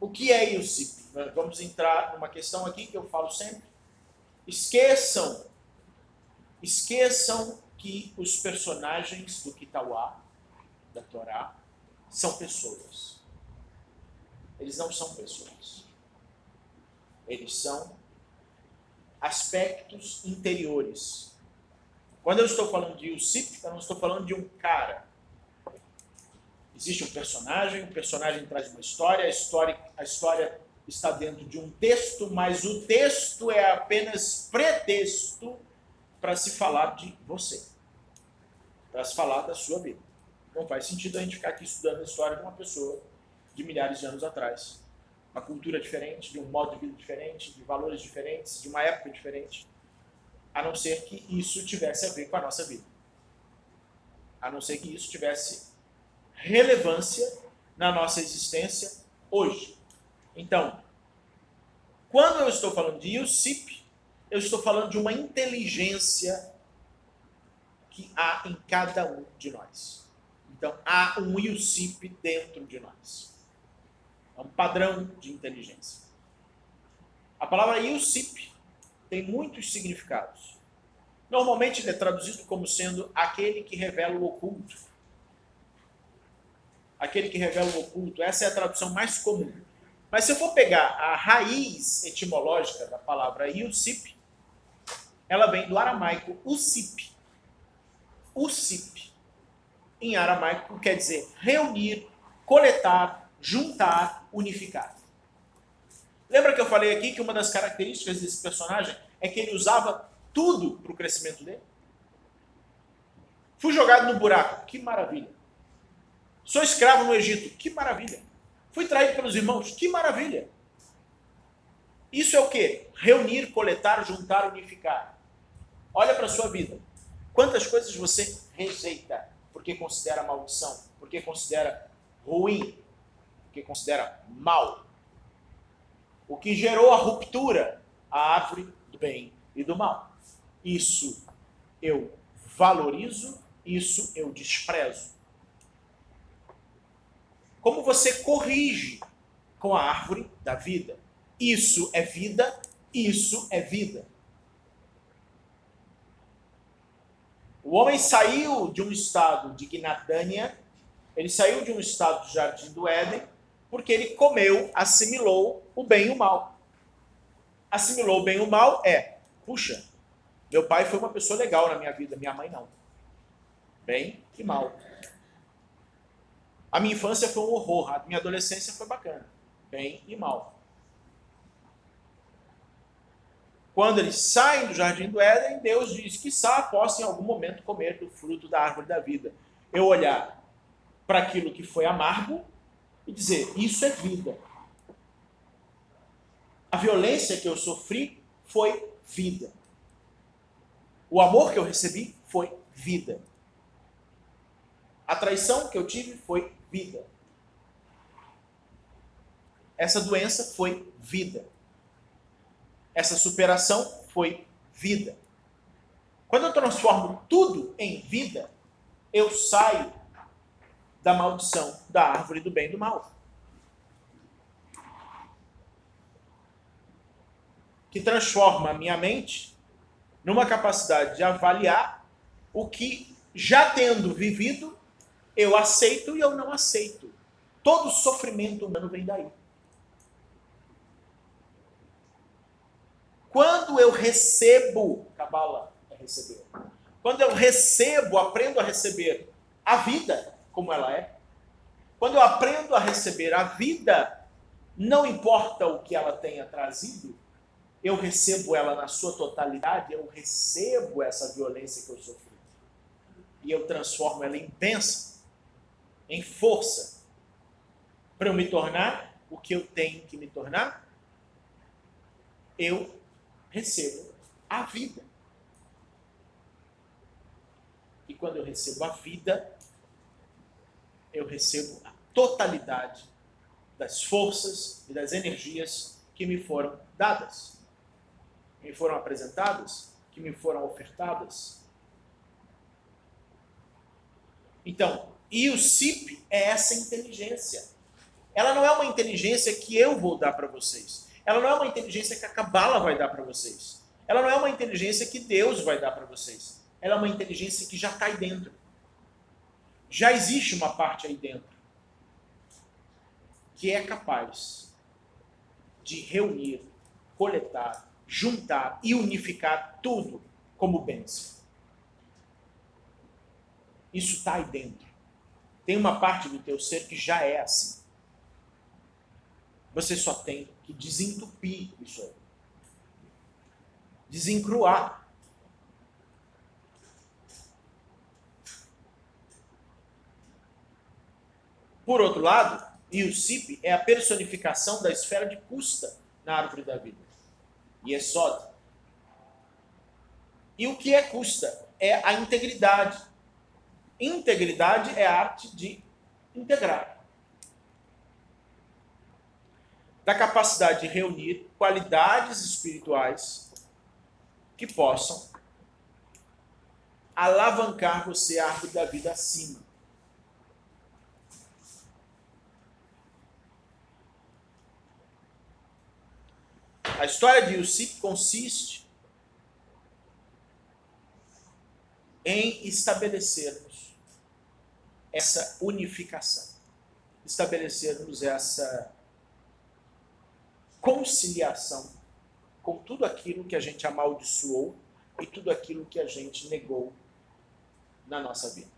o que é IUCIP? Vamos entrar numa questão aqui que eu falo sempre. Esqueçam, esqueçam que os personagens do Kitauá, da Torá, são pessoas. Eles não são pessoas. Eles são aspectos interiores. Quando eu estou falando de Yusip, eu não estou falando de um cara. Existe um personagem, o personagem traz uma história, a história, a história está dentro de um texto, mas o texto é apenas pretexto para se falar de você, para se falar da sua vida. Não faz sentido a gente ficar aqui estudando a história de uma pessoa de milhares de anos atrás. Uma cultura diferente, de um modo de vida diferente, de valores diferentes, de uma época diferente. A não ser que isso tivesse a ver com a nossa vida. A não ser que isso tivesse relevância na nossa existência hoje. Então, quando eu estou falando de Yusip, eu estou falando de uma inteligência que há em cada um de nós. Então, há um Yusip dentro de nós. É um padrão de inteligência. A palavra Yusip tem muitos significados. Normalmente ele é traduzido como sendo aquele que revela o oculto. Aquele que revela o oculto. Essa é a tradução mais comum. Mas se eu for pegar a raiz etimológica da palavra Yusip, ela vem do aramaico usip. Usip, em aramaico, quer dizer reunir, coletar, juntar, unificar. Lembra que eu falei aqui que uma das características desse personagem é que ele usava tudo para o crescimento dele? Fui jogado no buraco, que maravilha. Sou escravo no Egito, que maravilha. Fui traído pelos irmãos, que maravilha. Isso é o que? Reunir, coletar, juntar, unificar. Olha para a sua vida. Quantas coisas você rejeita porque considera maldição, porque considera ruim, porque considera mal. O que gerou a ruptura? A árvore do bem e do mal. Isso eu valorizo, isso eu desprezo. Como você corrige com a árvore da vida? Isso é vida, isso é vida. O homem saiu de um estado de Gnadânia, ele saiu de um estado do jardim do Éden, porque ele comeu, assimilou o bem e o mal. Assimilou o bem e o mal é, puxa, meu pai foi uma pessoa legal na minha vida, minha mãe não. Bem e mal. A minha infância foi um horror, a minha adolescência foi bacana. Bem e mal. Quando eles saem do jardim do Éden, Deus diz que possa em algum momento comer do fruto da árvore da vida. Eu olhar para aquilo que foi amargo e dizer: Isso é vida. A violência que eu sofri foi vida. O amor que eu recebi foi vida. A traição que eu tive foi vida. Essa doença foi vida. Essa superação foi vida. Quando eu transformo tudo em vida, eu saio da maldição da árvore do bem e do mal. Que transforma a minha mente numa capacidade de avaliar o que, já tendo vivido, eu aceito e eu não aceito. Todo sofrimento humano vem daí. Quando eu recebo, Cabala é receber. Quando eu recebo, aprendo a receber a vida como ela é. Quando eu aprendo a receber a vida, não importa o que ela tenha trazido, eu recebo ela na sua totalidade, eu recebo essa violência que eu sofri. E eu transformo ela em bênção em força para eu me tornar o que eu tenho que me tornar, eu recebo a vida. E quando eu recebo a vida, eu recebo a totalidade das forças e das energias que me foram dadas, que me foram apresentadas, que me foram ofertadas. Então, e o CIP é essa inteligência. ela não é uma inteligência que eu vou dar para vocês. Ela não é uma inteligência que a Cabala vai dar para vocês. Ela não é uma inteligência que Deus vai dar para vocês. Ela é uma inteligência que já está aí dentro. Já existe uma parte aí dentro que é capaz de reunir, coletar, juntar e unificar tudo como bênção. Isso está aí dentro. Tem uma parte do teu ser que já é assim. Você só tem que desentupir isso aí. Desencruar. Por outro lado, e CIP é a personificação da esfera de custa na árvore da vida. E é só. E o que é custa? É a integridade. Integridade é a arte de integrar. Da capacidade de reunir qualidades espirituais que possam alavancar você a árvore da vida acima. A história de Yusip consiste em estabelecermos essa unificação, estabelecermos essa conciliação com tudo aquilo que a gente amaldiçoou e tudo aquilo que a gente negou na nossa vida.